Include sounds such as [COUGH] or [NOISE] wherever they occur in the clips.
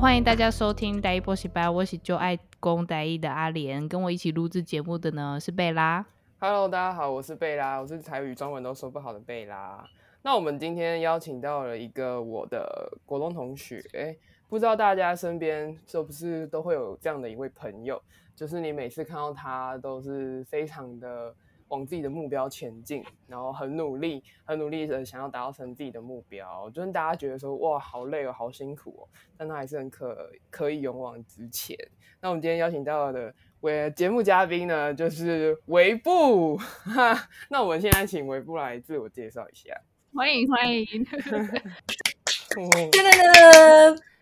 欢迎大家收听台语补习班，我是就爱公台语的阿莲，跟我一起录制节目的呢是贝拉。Hello，大家好，我是贝拉，我是台语、中文都说不好的贝拉。那我们今天邀请到了一个我的国中同学，哎，不知道大家身边是不是都会有这样的一位朋友，就是你每次看到他都是非常的。往自己的目标前进，然后很努力，很努力的想要达到成自己的目标，就是大家觉得说哇，好累哦，好辛苦哦，但他还是很可可以勇往直前。那我们今天邀请到的为节目嘉宾呢，就是维布哈。那我们现在请维布来自我介绍一下，欢迎欢迎。[LAUGHS]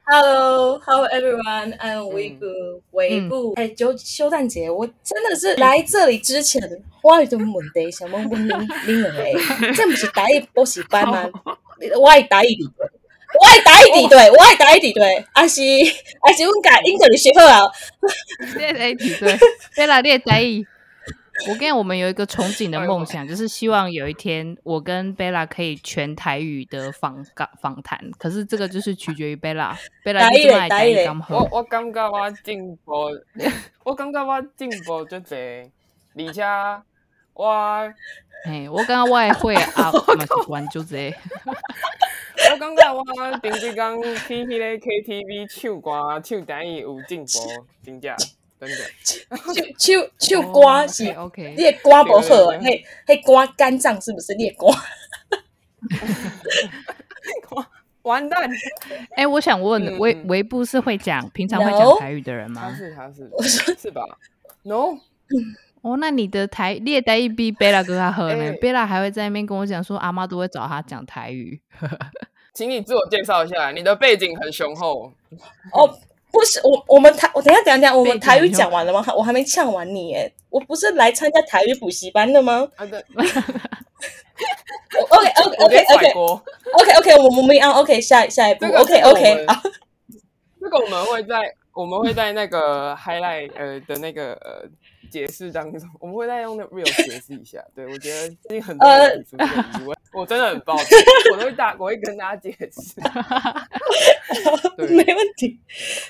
Hello，Hello 微步，微步。哎，就修蛋姐，我真的是来这里之前，我有种问题想问问您，您两个，这不是台语补习班吗？[LAUGHS] 我爱台语比对，我爱台语比对，我爱台语比对，还是还是我改英语学好啊？你爱台语比对，对啦，你爱台语。我跟我们有一个憧憬的 [LAUGHS] 梦想，就是希望有一天我跟贝拉可以全台语的访访访谈。可是这个就是取决于贝拉，贝拉你怎么台语咁好？我我感觉我进步，[LAUGHS] 我感觉我进步就济，而且我，嘿，我感觉我也会啊，嘛是玩就济。我感觉我平时讲去迄个 KTV 唱歌唱台语有进步，真正。真的，唱唱唱歌是，OK，你的瓜不好，嘿，嘿，瓜肝脏是不是？你的歌，[LAUGHS] 完蛋！哎，我想问，维维布是会讲平常会讲台语的人吗？他是，他是，是吧？No，哦，那你的台，你的台语比贝拉哥他喝呢？贝拉还会在那边跟我讲说，阿妈都会找他讲台语。[LAUGHS] 请你自我介绍一下，你的背景很雄厚哦。不是我，我们台，我等一下，等一下，等下，我们台语讲完了吗？我还没呛完你耶，我不是来参加台语补习班的吗？啊对。[LAUGHS] OK，OK，OK，OK，OK，OK，我们没啊，OK，下下一步，OK，OK，啊。这个我们会在，我们会在那个 highlight 呃的那个呃。解释当中，[LAUGHS] 我们会再用那 [LAUGHS] real 解释一下。对，我觉得最近很多人提出这个疑问，[LAUGHS] 我真的很抱歉，我都会大，我会跟大家解释。没问题。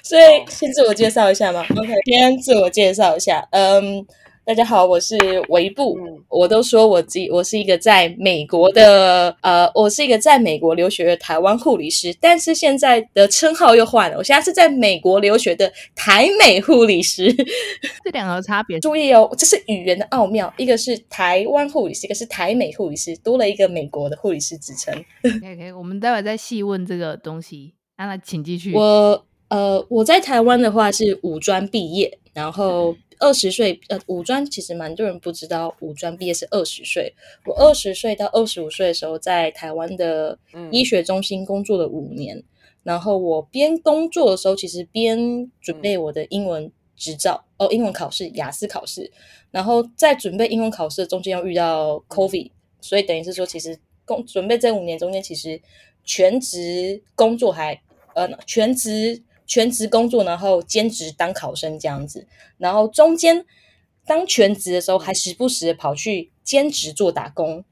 所以先自我介绍一下嘛。OK，先自我介绍一下。嗯。大家好，我是维布。嗯、我都说我自己，我是一个在美国的，呃，我是一个在美国留学的台湾护理师，但是现在的称号又换了，我现在是在美国留学的台美护理师。[LAUGHS] 这两个差别，注意哦，这是语言的奥妙，一个是台湾护理师，一个是台美护理师，多了一个美国的护理师职称。OK，OK，[LAUGHS] 我们待会再细问这个东西。那、啊、请继续。我呃，我在台湾的话是五专毕业，然后。嗯二十岁，呃，五专其实蛮多人不知道，五专毕业是二十岁。我二十岁到二十五岁的时候，在台湾的医学中心工作了五年。嗯、然后我边工作的时候，其实边准备我的英文执照，嗯、哦，英文考试，雅思考试。然后在准备英文考试的中间又遇到 COVID，所以等于是说，其实工准备这五年中间，其实全职工作还，呃，全职。全职工作，然后兼职当考生这样子，然后中间当全职的时候，还时不时的跑去兼职做打工，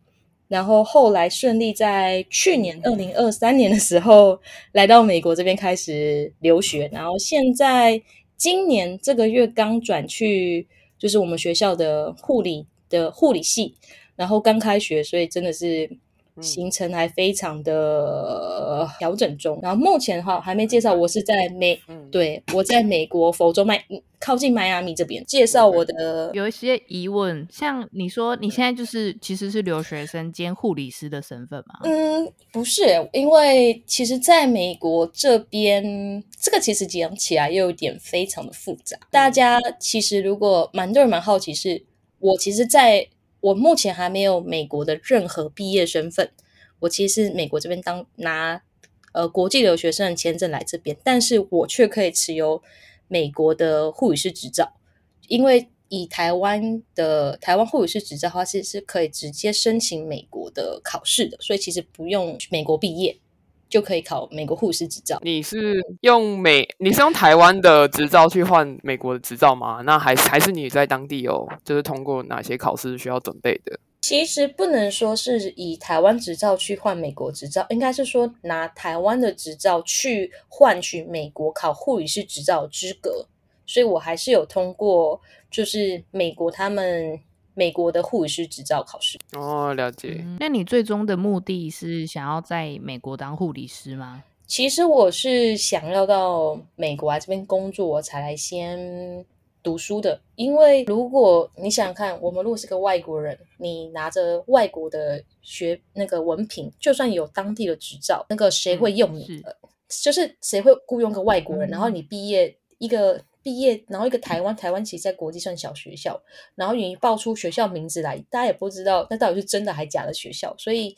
然后后来顺利在去年二零二三年的时候来到美国这边开始留学，然后现在今年这个月刚转去，就是我们学校的护理的护理系，然后刚开学，所以真的是。行程还非常的调整中，然后目前的话还没介绍，我是在美，嗯、对，我在美国佛州迈靠近迈阿密这边介绍我的。有一些疑问，像你说你现在就是其实是留学生兼护理师的身份吗？嗯，不是，因为其实在美国这边，这个其实讲起来又有点非常的复杂。大家其实如果蛮多人蛮好奇是，是我其实，在。我目前还没有美国的任何毕业身份，我其实是美国这边当拿呃国际留学生签证来这边，但是我却可以持有美国的护理师执照，因为以台湾的台湾护理师执照的话，是是可以直接申请美国的考试的，所以其实不用美国毕业。就可以考美国护士执照。你是用美，你是用台湾的执照去换美国的执照吗？那还还是你在当地有，就是通过哪些考试需要准备的？其实不能说是以台湾执照去换美国执照，应该是说拿台湾的执照去换取美国考护理师执照资格。所以我还是有通过，就是美国他们美国的护理师执照考试。哦，了解。嗯，那你最终的目的是想要在美国当护理师吗？其实我是想要到美国来这边工作，我才来先读书的。因为如果你想想看，我们如果是个外国人，你拿着外国的学那个文凭，就算有当地的执照，那个谁会用你？嗯，是就是谁会雇佣个外国人？嗯，然后你毕业一个。毕业，然后一个台湾，台湾其实在国际算小学校，然后你报出学校名字来，大家也不知道那到底是真的还假的学校，所以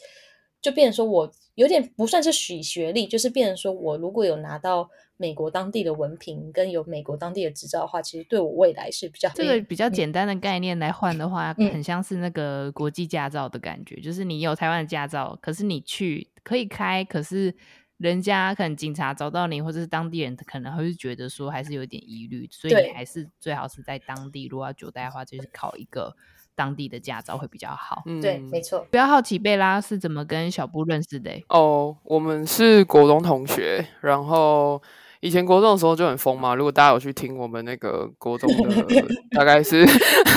就变成说我有点不算是许学历，就是变成说我如果有拿到美国当地的文凭跟有美国当地的执照的话，其实对我未来是比较这个比较简单的概念来换的话，嗯，很像是那个国际驾照的感觉，就是你有台湾的驾照，可是你去可以开，可是。人家可能警察找到你，或者是当地人，可能会觉得说还是有点疑虑，所以你还是最好是在当地。如果要久待的话，就是考一个当地的驾照会比较好。嗯，对，没错。不要好奇贝拉是怎么跟小布认识的？哦，我们是国中同学，然后。以前国中的时候就很疯嘛，如果大家有去听我们那个国中的，[LAUGHS] 大概是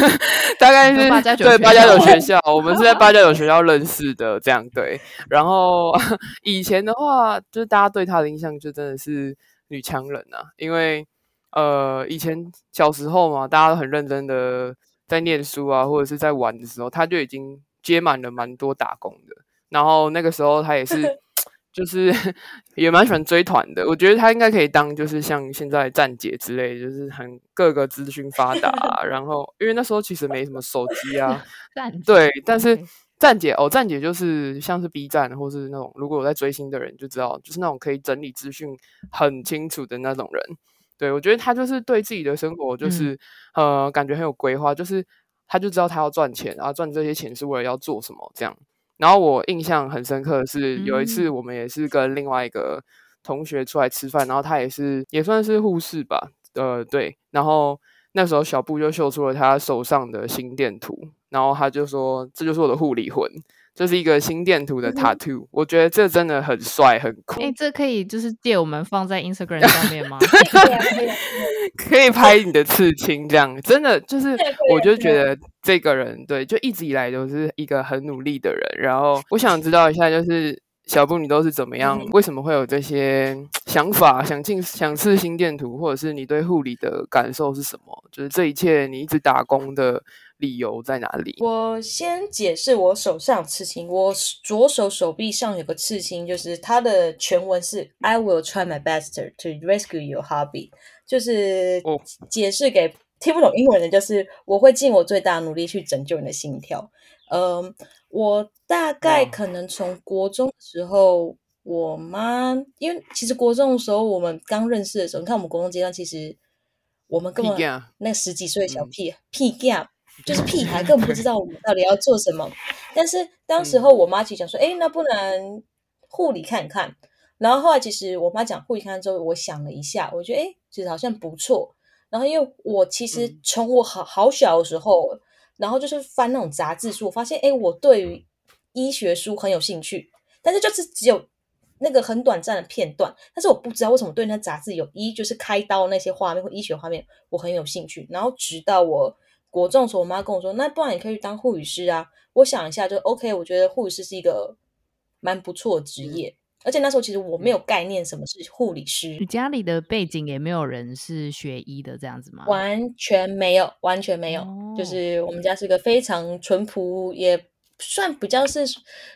[LAUGHS] 大概是八对八加九学校，我们是在八加九学校认识的，这样对。然后 [LAUGHS] 以前的话，就是大家对他的印象就真的是女强人啊，因为呃以前小时候嘛，大家都很认真的在念书啊，或者是在玩的时候，他就已经接满了蛮多打工的。然后那个时候他也是。就是 [LAUGHS] 也蛮喜欢追团的，我觉得他应该可以当，就是像现在站姐之类，就是很各个资讯发达啊。[LAUGHS] 然后因为那时候其实没什么手机啊，[LAUGHS] 对，但是站姐哦，站姐就是像是 B 站或是那种，如果有在追星的人就知道，就是那种可以整理资讯很清楚的那种人。对，我觉得他就是对自己的生活就是、嗯、呃感觉很有规划，就是他就知道他要赚钱，然后赚这些钱是为了要做什么这样。然后我印象很深刻的是，有一次我们也是跟另外一个同学出来吃饭，然后他也是也算是护士吧，呃，对。然后那时候小布就秀出了他手上的心电图，然后他就说：“这就是我的护理魂。”这是一个心电图的 tattoo，我觉得这真的很帅很酷。哎，这可以就是借我们放在 [LAUGHS] Instagram 上面吗？[LAUGHS] [LAUGHS] 可以拍你的刺青，这样真的就是，我就觉得这个人对，就一直以来都是一个很努力的人。然后我想知道一下，就是小布你都是怎么样？为什么会有这些想法？想进想刺心电图，或者是你对护理的感受是什么？就是这一切你一直打工的。理由在哪里？我先解释我手上刺青。我左手手臂上有个刺青，就是它的全文是 "I will try my best to rescue your hobby"，就是解释给听不懂英文的，就是我会尽我最大努力去拯救你的心跳。嗯，我大概可能从国中的时候，我妈因为其实国中的时候我们刚认识的时候，你看我们国中阶段，其实我们根本那十几岁的小屁、嗯、屁 gap 就是屁孩，[LAUGHS] 根本不知道我们到底要做什么。但是当时候我妈其实讲说，哎、欸，那不然护理看看。然后后来其实我妈讲护理看看之后，我想了一下，我觉得哎、欸，其实好像不错。然后因为我其实从我好好小的时候，然后就是翻那种杂志书，我发现哎、欸，我对于医学书很有兴趣，但是就是只有那个很短暂的片段。但是我不知道为什么对那杂志有医，就是开刀那些画面或医学画面，我很有兴趣。然后直到我。国中的时候，我妈跟我说：“那不然你可以去当护理师啊。”我想一下，就 OK。我觉得护理师是一个蛮不错的职业，而且那时候其实我没有概念什么是护理师。你家里的背景也没有人是学医的这样子吗？完全没有，完全没有。哦、就是我们家是个非常淳朴，也算比较是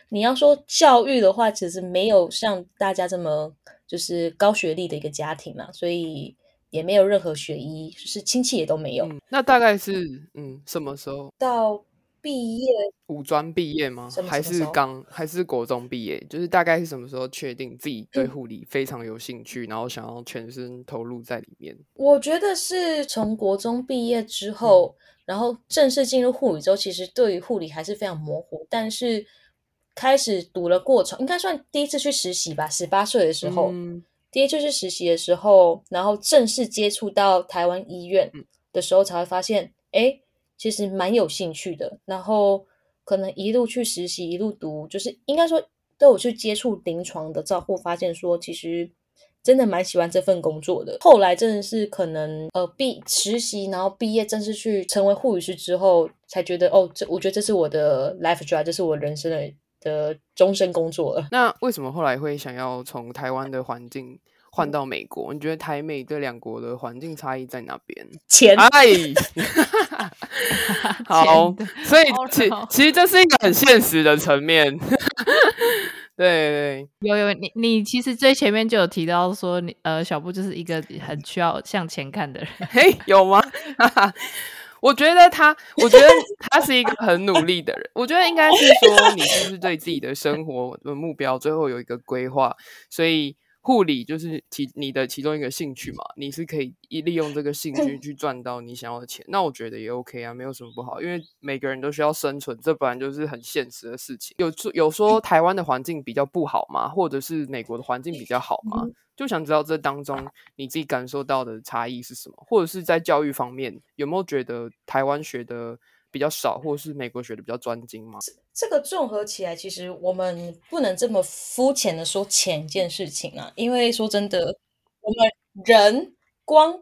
你要说教育的话，其实没有像大家这么就是高学历的一个家庭嘛，所以。也没有任何学医，就是亲戚也都没有。嗯、那大概是嗯什么时候？到毕业，五专毕业吗？还是刚还是国中毕业？就是大概是什么时候确定自己对护理非常有兴趣，嗯、然后想要全身投入在里面？我觉得是从国中毕业之后，嗯、然后正式进入护理之后，其实对于护理还是非常模糊。但是开始读了过程，应该算第一次去实习吧。十八岁的时候。嗯第一次去实习的时候，然后正式接触到台湾医院的时候，才会发现，哎，其实蛮有兴趣的。然后可能一路去实习，一路读，就是应该说都有去接触临床的照护，发现说其实真的蛮喜欢这份工作的。后来真的是可能呃毕实习，然后毕业正式去成为护理师之后，才觉得哦，这我觉得这是我的 life drive，这是我人生的的终身工作了。那为什么后来会想要从台湾的环境换到美国？你觉得台美这两国的环境差异在哪边？钱。[LAUGHS] 哎，[LAUGHS] 好，所以其其实这是一个很现实的层面。对 [LAUGHS] 对，有有你你其实最前面就有提到说你呃小布就是一个很需要向前看的人，嘿，有吗？我觉得他，我觉得他是一个很努力的人。我觉得应该是说，你是不是对自己的生活的目标最后有一个规划？所以护理就是其你的其中一个兴趣嘛，你是可以一利用这个兴趣去赚到你想要的钱。那我觉得也 OK 啊，没有什么不好，因为每个人都需要生存，这本来就是很现实的事情。有有说台湾的环境比较不好吗？或者是美国的环境比较好吗？就想知道这当中你自己感受到的差异是什么，或者是在教育方面有没有觉得台湾学的比较少，或者是美国学的比较专精吗？这个综合起来，其实我们不能这么肤浅的说钱这件事情啊，因为说真的，我们人光。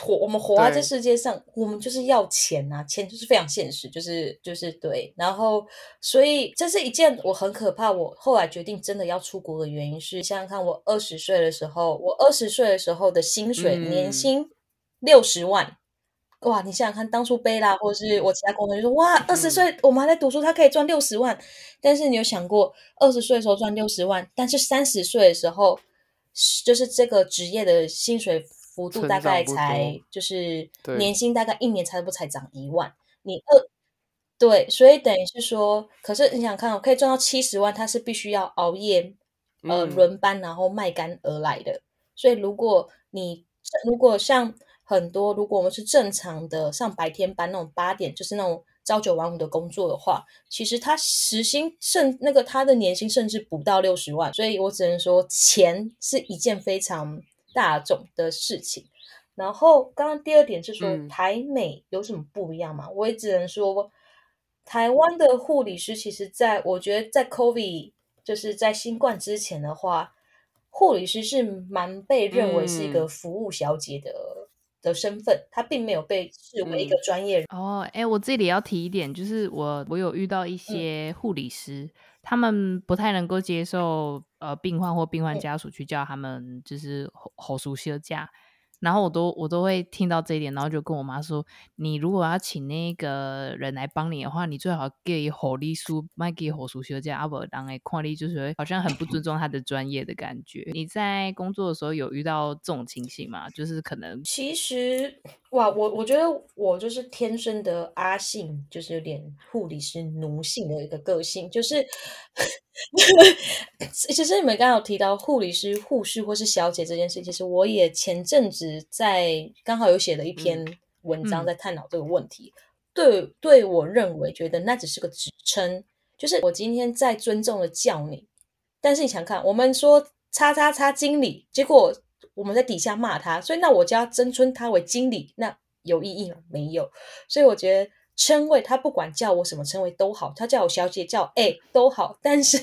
活我们活在这世界上，我们就是要钱啊，钱就是非常现实，就是就是对。然后，所以这是一件我很可怕。我后来决定真的要出国的原因是，想想看，我二十岁的时候，我二十岁的时候的薪水、嗯、年薪六十万，哇！你想想看，当初贝拉或者是我其他工作就说，哇，二十岁我们还在读书，他可以赚六十万。但是你有想过，二十岁的时候赚六十万，但是三十岁的时候，就是这个职业的薪水。幅度大概才就是年薪大概一年才不才涨一万，你二对，所以等于是说，可是你想看，我可以赚到七十万，他是必须要熬夜呃轮班，然后卖肝而来的。所以如果你如果像很多，如果我们是正常的上白天班那种八点，就是那种朝九晚五的工作的话，其实他时薪甚那个他的年薪甚至不到六十万。所以我只能说，钱是一件非常。大众的事情，然后刚刚第二点是说、嗯、台美有什么不一样吗？我也只能说，台湾的护理师其实在我觉得在 COVID 就是在新冠之前的话，护理师是蛮被认为是一个服务小姐的、嗯、的身份，他并没有被视为一个专业人。哦，哎，我这里要提一点，就是我我有遇到一些护理师。嗯他们不太能够接受，呃，病患或病患家属去叫他们就是护士小姐。然后我都我都会听到这一点，然后就跟我妈说：“你如果要请那个人来帮你的话，你最好给护理师，卖给护士小姐，阿伯当诶看你就是好像很不尊重他的专业的感觉。”你在工作的时候有遇到这种情形吗？就是可能其实哇，我我觉得我就是天生的阿性，就是有点护理师奴性的一个个性，就是。[LAUGHS] 其实你们刚刚有提到护理师、护士或是小姐这件事，其实我也前阵子在刚好有写了一篇文章在探讨这个问题。嗯、对，对我认为觉得那只是个职称，就是我今天在尊重的叫你，但是你想看，我们说叉叉叉经理，结果我们在底下骂他，所以那我就要尊称他为经理，那有意义吗？没有。所以我觉得。称谓他不管叫我什么称谓都好，他叫我小姐叫哎、欸、都好，但是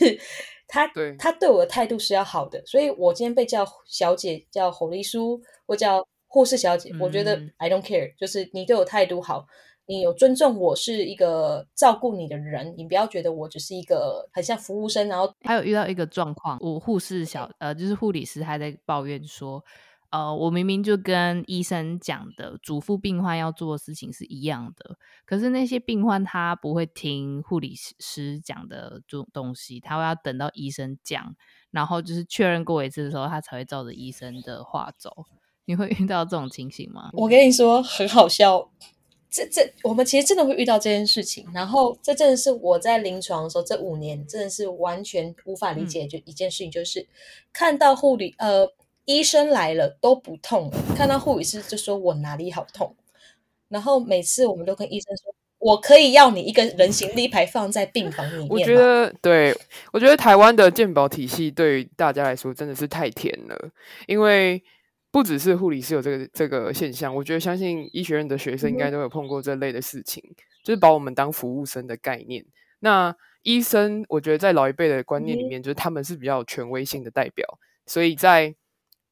他对他对我的态度是要好的，所以我今天被叫小姐叫护理叔或叫护士小姐，嗯、我觉得 I don't care，就是你对我态度好，你有尊重我是一个照顾你的人，你不要觉得我只是一个很像服务生，然后还有遇到一个状况，我护士小呃就是护理师还在抱怨说。呃，我明明就跟医生讲的，嘱咐病患要做的事情是一样的，可是那些病患他不会听护理师讲的这种东西，他会要等到医生讲，然后就是确认过一次的时候，他才会照着医生的话走。你会遇到这种情形吗？[LAUGHS] 我跟你说很好笑，这这我们其实真的会遇到这件事情，然后这真的是我在临床的时候这五年真的是完全无法理解就一件事情，就是、嗯、看到护理呃。医生来了都不痛，看到护理师就说我哪里好痛，然后每次我们都跟医生说，我可以要你一个人形立牌放在病房里面。我觉得，对，我觉得台湾的健保体系对于大家来说真的是太甜了，因为不只是护理师有这个这个现象，我觉得相信医学院的学生应该都有碰过这类的事情，就是把我们当服务生的概念。那医生，我觉得在老一辈的观念里面，就是他们是比较权威性的代表，所以在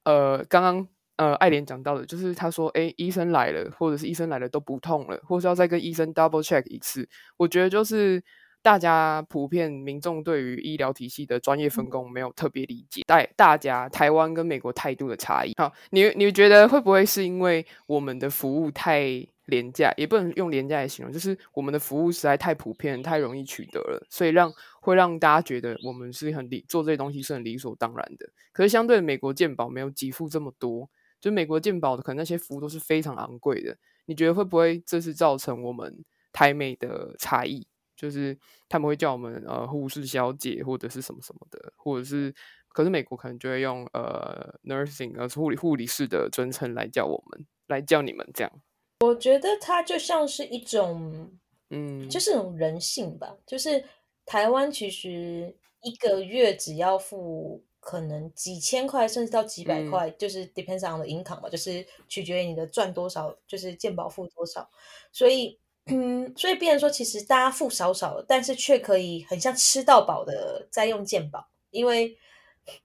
呃刚刚呃爱莲讲到的，就是他说，哎，医生来了，或者是医生来了都不痛了，或是要再跟医生 double check 一次，我觉得就是。大家普遍民众对于医疗体系的专业分工没有特别理解，大大家台湾跟美国态度的差异。好，你你觉得会不会是因为我们的服务太廉价，也不能用廉价来形容，就是我们的服务实在太普遍、太容易取得了，所以让会让大家觉得我们是很理做这些东西是很理所当然的。可是相对美国健保没有给付这么多，就美国健保的可能那些服务都是非常昂贵的。你觉得会不会这是造成我们台美的差异？就是他们会叫我们呃护士小姐或者是什么什么的，或者是可是美国可能就会用呃 nursing 呃护理护理师的尊称来叫我们，来叫你们这样。我觉得它就像是一种嗯，就是一种人性吧。就是台湾其实一个月只要付可能几千块甚至到几百块，嗯、就是 depends on the income 嘛，就是取决于你的赚多少，就是健保付多少，所以。嗯，所以变成说，其实大家付少少的，但是却可以很像吃到饱的在用健保。因为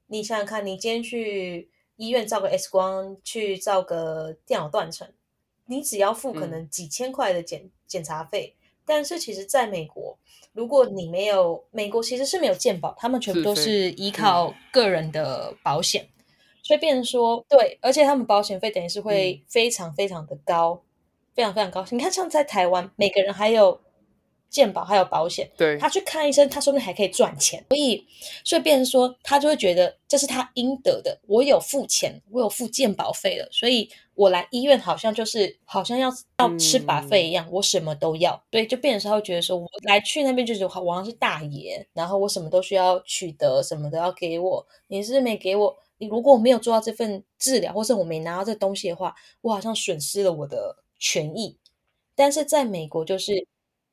你想想看，你今天去医院照个 X 光，去照个电脑断层，你只要付可能几千块的检、嗯、检查费。但是其实在美国，如果你没有美国其实是没有健保，他们全部都是依靠个人的保险，所以变成说对，而且他们保险费等于是会非常非常的高。非常非常高，你看，像在台湾，每个人还有健保，还有保险，对，他去看医生，他说不定还可以赚钱，所以，所以变成说，他就会觉得这是他应得的。我有付钱，我有付健保费了，所以我来医院好像就是好像要要吃把费一样，嗯，我什么都要。对，就变成说，他会觉得说我来去那边就是我好像是大爷，然后我什么都需要取得，什么都要给我。你是没给我，你如果我没有做到这份治疗，或是我没拿到这东西的话，我好像损失了我的。权益，但是在美国就是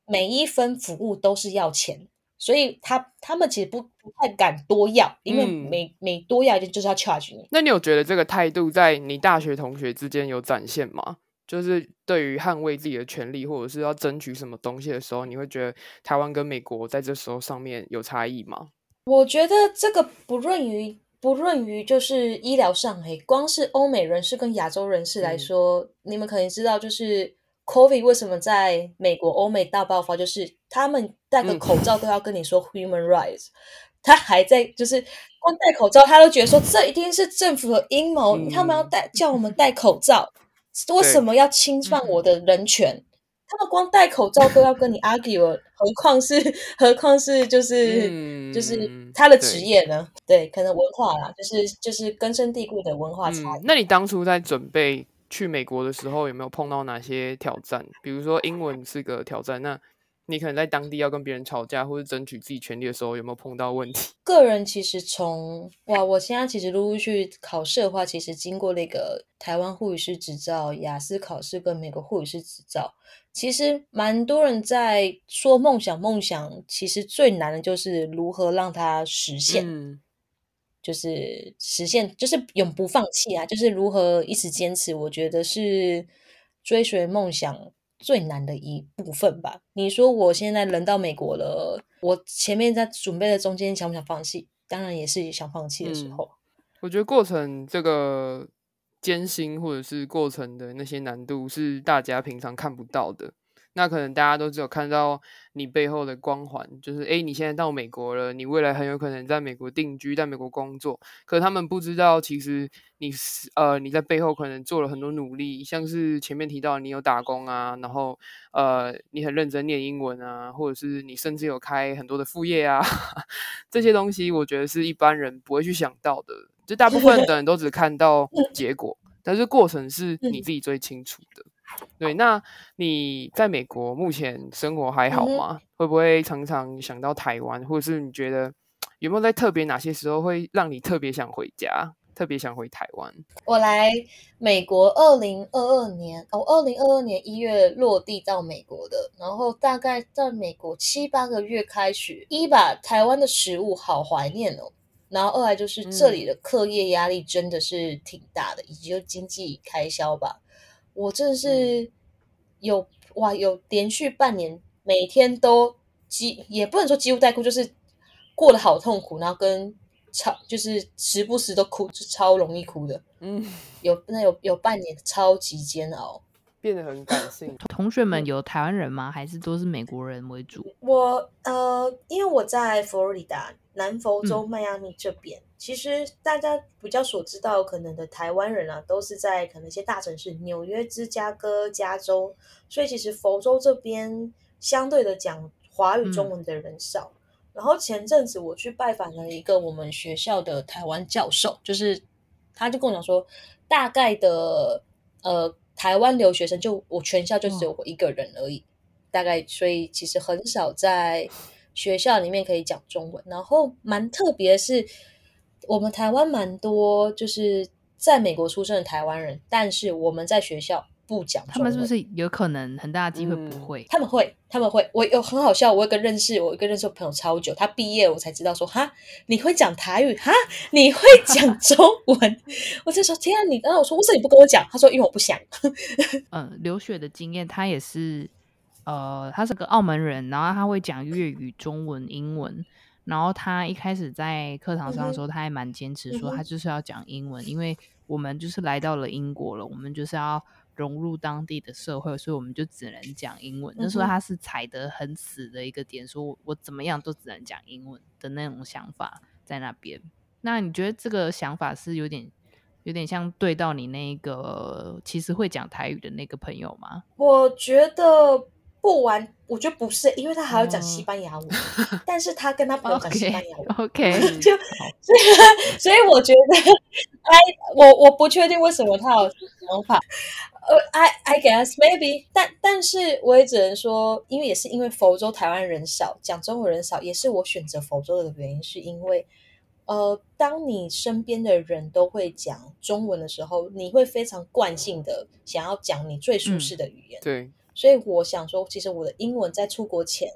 每一分服务都是要钱，所以他他们其实不不太敢多要，因为每、嗯、每多要一点就是要 charge 你。那你有觉得这个态度在你大学同学之间有展现吗？就是对于捍卫自己的权利或者是要争取什么东西的时候，你会觉得台湾跟美国在这时候上面有差异吗？我觉得这个不论于。不论于就是医疗上，诶，光是欧美人士跟亚洲人士来说，嗯、你们可能知道，就是 COVID 为什么在美国、欧美大爆发，就是他们戴个口罩都要跟你说 human rights，[LAUGHS] 嗯、他还在就是光戴口罩，他都觉得说这一定是政府的阴谋，嗯、他们要戴叫我们戴口罩，[LAUGHS] 为什么要侵犯我的人权？他们光戴口罩都要跟你 argue 了，何况是 [LAUGHS] 何况是就是、嗯、就是他的职业呢？对，对，可能文化啦，就是就是根深蒂固的文化差异、嗯。那你当初在准备去美国的时候，有没有碰到哪些挑战？比如说英文是个挑战，那。你可能在当地要跟别人吵架或者争取自己权利的时候，有没有碰到问题？[LAUGHS] 个人其实从哇，我现在其实陆陆续续考试的话，其实经过那个台湾护理师执照、雅思考试跟美国护理师执照，其实蛮多人在说梦想，梦想其实最难的就是如何让它实现，嗯、就是实现，就是永不放弃啊，就是如何一直坚持。我觉得是追随梦想最难的一部分吧。你说我现在人到美国了，我前面在准备的中间想不想放弃？当然也是想放弃的时候。嗯，我觉得过程这个艰辛或者是过程的那些难度是大家平常看不到的。那可能大家都只有看到你背后的光环，就是诶，你现在到美国了，你未来很有可能在美国定居，在美国工作。可是他们不知道，其实你是呃你在背后可能做了很多努力，像是前面提到你有打工啊，然后呃你很认真念英文啊，或者是你甚至有开很多的副业啊，[LAUGHS] 这些东西我觉得是一般人不会去想到的。就大部分的人都只看到 [LAUGHS] 结果，但是过程是你自己最清楚的。对，那你在美国目前生活还好吗？嗯、会不会常常想到台湾，或者是你觉得有没有在特别哪些时候会让你特别想回家，特别想回台湾？我来美国二零二二年，哦，二零二二年一月落地到美国的，然后大概在美国七八个月开始，一把台湾的食物好怀念哦，然后二来就是这里的课业压力真的是挺大的，嗯、以及就经济开销吧。我真的是有哇，有连续半年每天都几也不能说几乎带哭，就是过得好痛苦，然后跟超就是时不时都哭，就超容易哭的。嗯，[LAUGHS] 有那有有半年超级煎熬。[LAUGHS] 变得很感性。同学们有台湾人吗？还是都是美国人为主？我呃，因为我在佛罗里达南佛州迈阿密这边，嗯、其实大家比较所知道可能的台湾人啊，都是在可能一些大城市，纽约、芝加哥、加州，所以其实佛州这边相对的讲华语中文的人少。嗯、然后前阵子我去拜访了一个我们学校的台湾教授，就是他就跟我讲说，大概的呃。台湾留学生就我全校就只有我一个人而已，哦、大概所以其实很少在学校里面可以讲中文。然后蛮特别的是，我们台湾蛮多就是在美国出生的台湾人，但是我们在学校。不讲，他们是不是有可能很大的机会不会？嗯、他们会，他们会。我有很好笑，我有一个认识，我一个认识的朋友超久，他毕业我才知道说，哈，你会讲台语，哈，你会讲中文。[LAUGHS] 我就说天啊，你，然后我说为什么你不跟我讲？他说因为我不想。嗯，[LAUGHS] 留学的经验，他也是，呃，他是个澳门人，然后他会讲粤语、中文、英文。然后他一开始在课堂上的时候，他还蛮坚持说，他就是要讲英文，因为我们就是来到了英国了，我们就是要。融入当地的社会，所以我们就只能讲英文。那时候他是踩得很死的一个点，说我我怎么样都只能讲英文的那种想法在那边。那你觉得这个想法是有点有点像对到你那个其实会讲台语的那个朋友吗？我觉得不完，我觉得不是，因为他还要讲西班牙文，嗯、但是他跟他朋友讲西班牙文，OK，, [LAUGHS] 就所以 [LAUGHS] 所以我觉得，哎，我我不确定为什么他有想法。呃、uh,，I I guess maybe，但但是我也只能说，因为也是因为佛州台湾人少，讲中文人少，也是我选择佛州的原因，是因为，呃，当你身边的人都会讲中文的时候，你会非常惯性的想要讲你最舒适的语言。嗯、对，所以我想说，其实我的英文在出国前，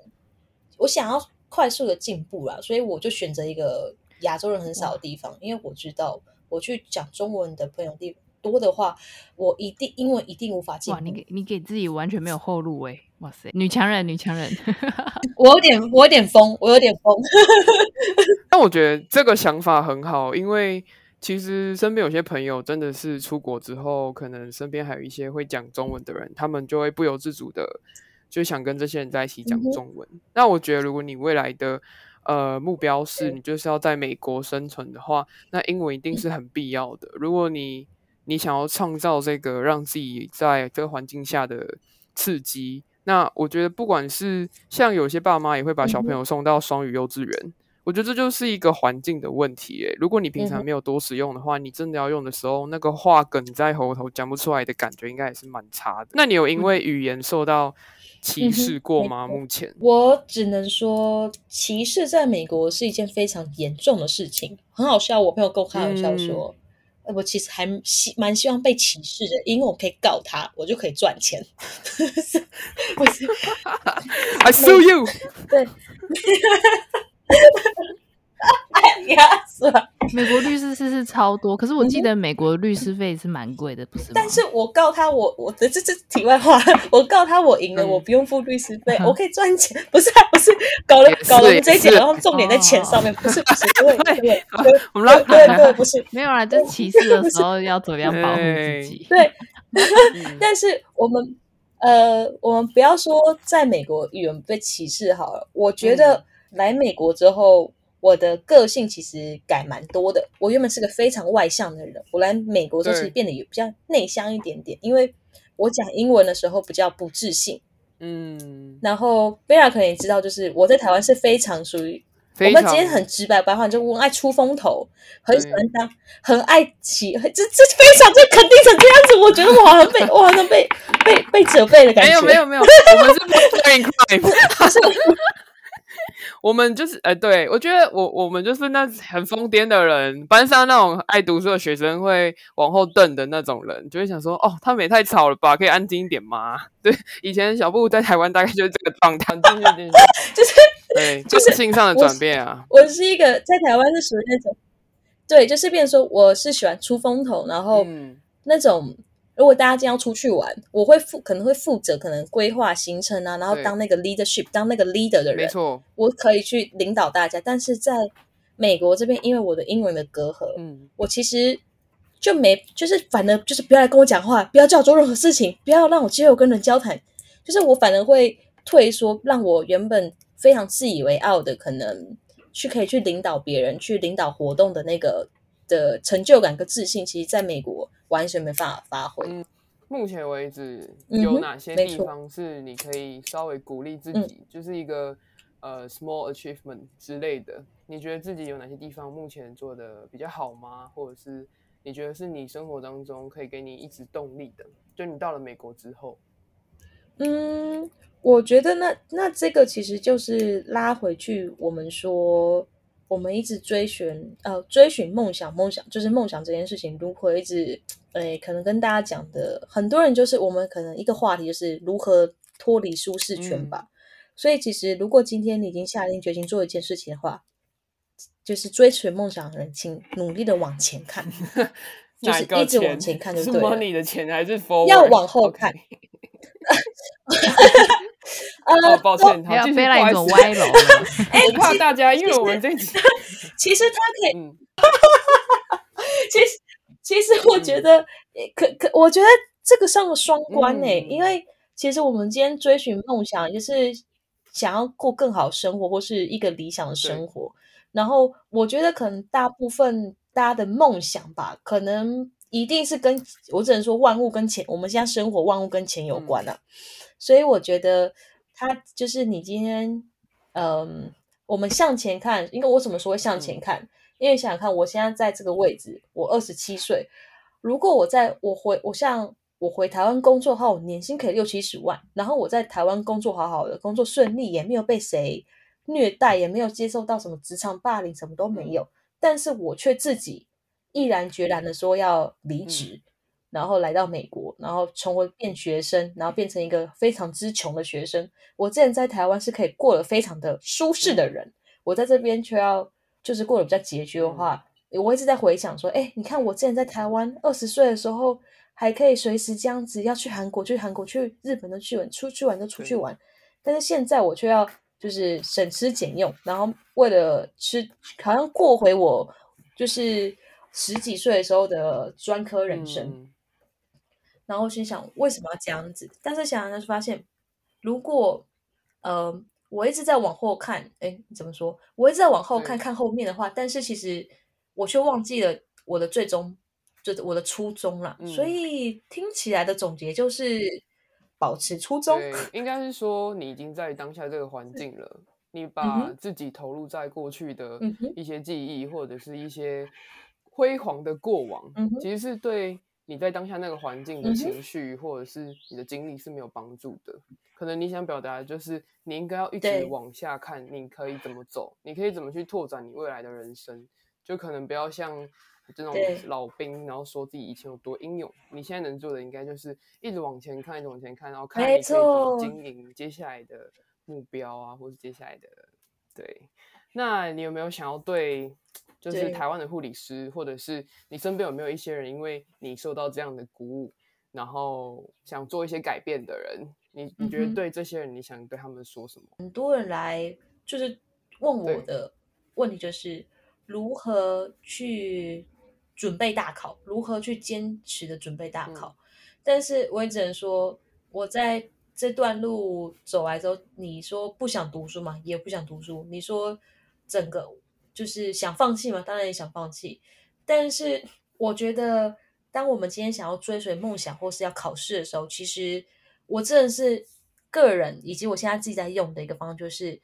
我想要快速的进步啦，所以我就选择一个亚洲人很少的地方，因为我知道我去讲中文的朋友地。多的话，我一定英文一定无法进。哇，你给你给自己完全没有后路哎！哇塞，女强人，女强人，[LAUGHS] 我有点我有点疯，我有点疯。[LAUGHS] 但我觉得这个想法很好，因为其实身边有些朋友真的是出国之后，可能身边还有一些会讲中文的人，他们就会不由自主的就想跟这些人在一起讲中文。嗯、那我觉得，如果你未来的呃目标是你就是要在美国生存的话，那英文一定是很必要的。如果你你想要创造这个让自己在这个环境下的刺激，那我觉得不管是像有些爸妈也会把小朋友送到双语幼稚园，我觉得这就是一个环境的问题。诶，如果你平常没有多使用的话，嗯、你真的要用的时候，那个话梗在喉头讲不出来的感觉，应该也是蛮差的。那你有因为语言受到歧视过吗？嗯、目前我只能说，歧视在美国是一件非常严重的事情。很好笑，我朋友跟我开玩笑说。嗯我其实还希蛮希望被歧视的，因为我可以告他，我就可以赚钱。[LAUGHS] I sue you。[LAUGHS] 对。[LAUGHS] 美国律师是是超多，可是我记得美国律师费是蛮贵的，不是吗？但是我告他，我我的这这题外话，我告他我赢了，我不用付律师费，[LAUGHS] 我可以赚钱，不是不是，搞了搞了 [LAUGHS] 这一集，然后重点在钱上面，不是不是，对对对，我们对对不是，没有啦，就歧视的时候要怎么样保护自己？对，但是我们呃，我们不要说在美国语言被歧视好了，我觉得来美国之后。我的个性其实改蛮多的。我原本是个非常外向的人，我来美国之后其实变得有比较内向一点点，因为我讲英文的时候比较不自信。嗯，然后贝拉可能也知道，就是我在台湾是非常属于常我们今天很直白白话，就我爱出风头，很喜欢当，很爱起，这这非常这肯定成这样子。我觉得我好像被我好像被被被责备的感觉。没有没有没有，我们是 [LAUGHS] playing crime。[LAUGHS] 我们就是，哎、欸，对，我觉得我我们就是那很疯癫的人，班上那种爱读书的学生会往后瞪的那种人，就会想说，哦，他们也太吵了吧，可以安静一点吗？[LAUGHS] 对，以前小布在台湾大概就是这个状态，就是 [LAUGHS] 对，就是性上的转变啊我。是一个在台湾是属于那种，对，就是变成说我是喜欢出风头，然后那种。嗯如果大家今天要出去玩，我会负可能会负责可能规划行程啊，然后当那个 leadership，当那个 leader 的人，没错，我可以去领导大家。但是在美国这边，因为我的英文的隔阂，嗯，我其实就没，就是反而就是不要来跟我讲话，不要叫我做任何事情，不要让我机会跟人交谈，就是我反而会退缩，让我原本非常自以为傲的，可能去可以去领导别人，去领导活动的那个的成就感跟自信，其实在美国。完全没办法发挥。嗯，目前为止有哪些地方是你可以稍微鼓励自己，嗯、就是一个呃 small achievement 之类的？你觉得自己有哪些地方目前做的比较好吗？或者是你觉得是你生活当中可以给你一直动力的？就你到了美国之后，嗯，我觉得那那这个其实就是拉回去我们说。我们一直追寻，呃，追寻梦想，梦想就是梦想这件事情如何一直，[TSK] 诶，可能跟大家讲的很多人就是我们可能一个话题就是如何脱离舒适圈吧。嗯、所以其实如果今天你已经下定决心做一件事情的话，就是追寻梦想的人，请努力的往前看，[LAUGHS] 就是一直往前看就对了。[LAUGHS] 是你的钱还是 forward？要往后看。[LAUGHS] [LAUGHS] 呃，抱歉，他飞来一种歪楼。哎，我怕大家，因为我们这集，[LAUGHS] 其实他可以，嗯、[LAUGHS] 其实其实我觉得，可可，我觉得这个上了双关呢、欸，嗯、因为其实我们今天追寻梦想，就是想要过更好生活，或是一个理想的生活。然后我觉得，可能大部分大家的梦想吧，可能一定是跟我只能说，万物跟钱，我们现在生活万物跟钱有关啊。嗯所以我觉得，他就是你今天，嗯，我们向前看，因为我怎么说会向前看？嗯、因为想想看，我现在在这个位置，我二十七岁，如果我在我回，我像我回台湾工作后，我年薪可以六七十万，然后我在台湾工作好好的，工作顺利，也没有被谁虐待，也没有接受到什么职场霸凌，什么都没有，嗯、但是我却自己毅然决然的说要离职。嗯然后来到美国，然后重回变学生，然后变成一个非常之穷的学生。我之前在台湾是可以过得非常的舒适的人，我在这边却要就是过得比较拮据的话，我一直在回想说，哎，你看我之前在台湾二十岁的时候，还可以随时这样子要去韩国，去韩国去日本都去玩，出去玩就出去玩。但是现在我却要就是省吃俭用，然后为了吃，好像过回我就是十几岁的时候的专科人生。嗯然后心想为什么要这样子？但是想想就发现，如果呃我一直在往后看，哎，怎么说？我一直在往后看看后面的话，但是其实我却忘记了我的最终，就是我的初衷了。嗯、所以听起来的总结就是保持初衷。对，应该是说你已经在当下这个环境了，你把自己投入在过去的一些记忆、嗯、或者是一些辉煌的过往，嗯、其实是对。你在当下那个环境的情绪，或者是你的经历是没有帮助的。可能你想表达的就是，你应该要一直往下看，你可以怎么走，你可以怎么去拓展你未来的人生。就可能不要像这种老兵，然后说自己以前有多英勇。你现在能做的，应该就是一直往前看，一直往前看，然后看你可以怎么经营接下来的目标啊，或是接下来的。对，那你有没有想要对？就是台湾的护理师，或者是你身边有没有一些人，因为你受到这样的鼓舞，然后想做一些改变的人，你你觉得对这些人，你想对他们说什么？很多人来就是问我的问题，就是如何去准备大考，如何去坚持的准备大考。嗯、但是我也只能说，我在这段路走来之后，你说不想读书嘛，也不想读书。你说整个。就是想放弃嘛，当然也想放弃。但是我觉得，当我们今天想要追随梦想或是要考试的时候，其实我真的是个人以及我现在自己在用的一个方式，就是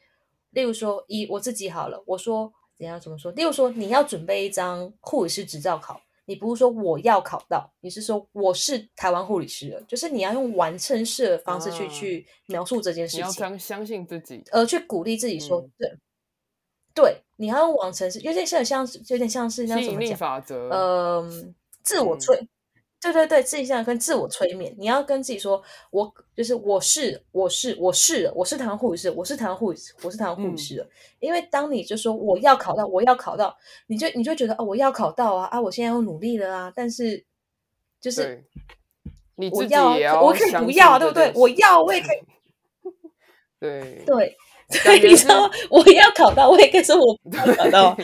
例如说，以我自己好了，我说怎样怎么说？例如说，你要准备一张护理师执照考，你不是说我要考到，你是说我是台湾护理师了，就是你要用完成式的方式去、啊、去描述这件事情，你要相相信自己，而去鼓励自己说，嗯、对。对，你要往城市，有点像，像是有点像是那什么讲？法则。嗯，自我催，嗯、对对对，自己像跟自我催眠。你要跟自己说，我就是我是我是我是我是台湾护士，我是台湾护士，我是台湾护士。嗯、因为当你就说我要考到，我要考到，你就你就觉得哦，我要考到啊啊，我现在要努力了啊。但是就是，你自己我可以不要，对不对？我要，我也可以。[LAUGHS] 对对，你知道，我要考到，我也可以说我不要考到。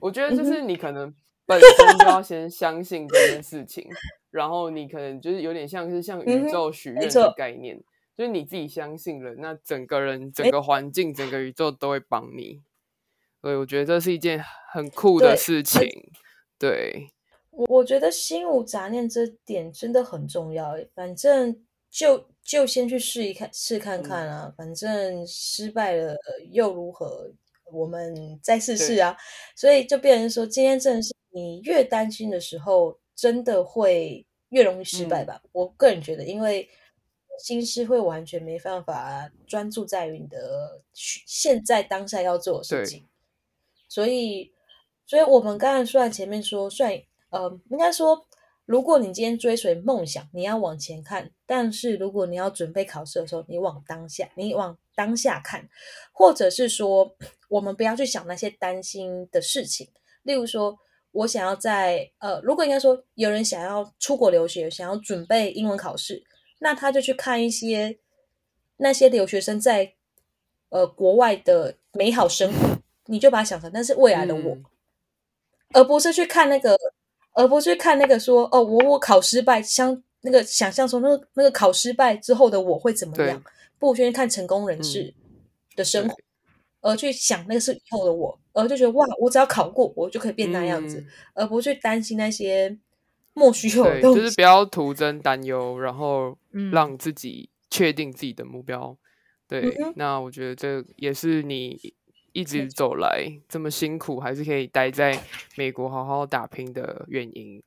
我觉得就是你可能本身就要先相信这件事情，然后你可能就是有点像是向宇宙许愿的概念，就是你自己相信了，那整个人、整个环境、整个宇宙都会帮你。所以我觉得这是一件很酷的事情。对，我我觉得心无杂念这点真的很重要。反正就就先去试一看，试看看啊。嗯、反正失败了又如何？我们再试试啊。所以就变成说，今天真的是你越担心的时候，真的会越容易失败吧？嗯、我个人觉得，因为心思会完全没办法专注在于你的现在当下要做的事情。所以，所以我们刚才虽然前面说，虽然呃，应该说，如果你今天追随梦想，你要往前看；但是如果你要准备考试的时候，你往当下，你往当下看，或者是说，我们不要去想那些担心的事情。例如说，我想要在呃，如果应该说有人想要出国留学，想要准备英文考试，那他就去看一些那些留学生在呃国外的美好生活。你就把它想成那是未来的我，嗯、而不是去看那个，而不是去看那个说哦，我我考失败，相那个想象说那个那个考失败之后的我会怎么样？不如先去看成功人士的生活，嗯、而去想那个是以后的我，而就觉得哇，我只要考过，我就可以变那样子，嗯、而不去担心那些莫须有的东西，就是不要徒增担忧，然后让自己确定自己的目标。嗯、对，那我觉得这也是你。一直走来这么辛苦，还是可以待在美国好好打拼的原因。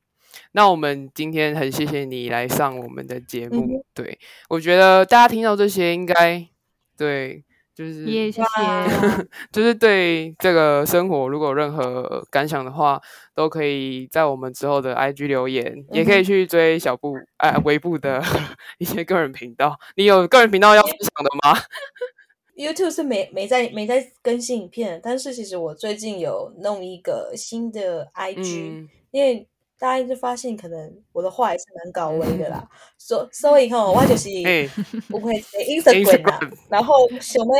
那我们今天很谢谢你来上我们的节目。嗯、对，我觉得大家听到这些，应该对，就是也谢谢，[LAUGHS] 就是对这个生活如果有任何感想的话，都可以在我们之后的 IG 留言，嗯、也可以去追小布哎微布的 [LAUGHS] 一些个人频道。你有个人频道要分享的吗？YouTube 是没没在没在更新影片，但是其实我最近有弄一个新的 IG，、嗯、因为大家就发现可能我的话也是蛮高危的啦，所所以哈，我就是 [LAUGHS] 不会 Instagram 啦，然后想要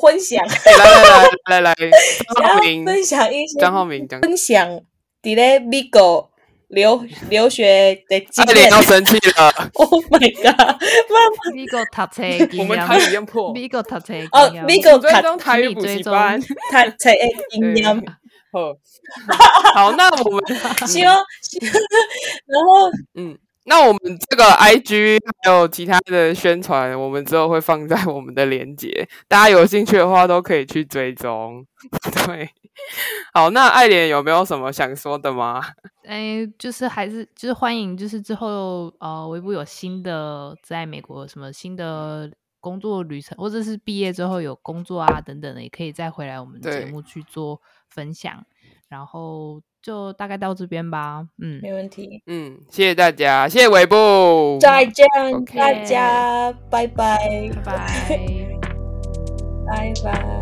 分享，[LAUGHS] 来来来来来，[LAUGHS] 张浩明分享一些张浩明分享在咧美国。留留学的经验，阿莲要生气了。[LAUGHS] Oh my god！美国读车，我们台语变破。美国读车，哦，一个塔中台语补习班，塔车的经验。好，[LAUGHS] 好，那我们希望，然后，嗯，那我们这个 IG 还有其他的宣传，我们之后会放在我们的链接，大家有兴趣的话都可以去追踪。[LAUGHS] 对。好，那爱莲有没有什么想说的吗？[LAUGHS] 哎，就是还是就是欢迎，就是之后呃，微布有新的在美国什么新的工作旅程，或者是毕业之后有工作啊等等的，也可以再回来我们节目去做分享。对然后就大概到这边吧，嗯，没问题，嗯，谢谢大家，谢谢尾部，再见，Okay. 大家，拜拜，拜拜，[LAUGHS] 拜拜。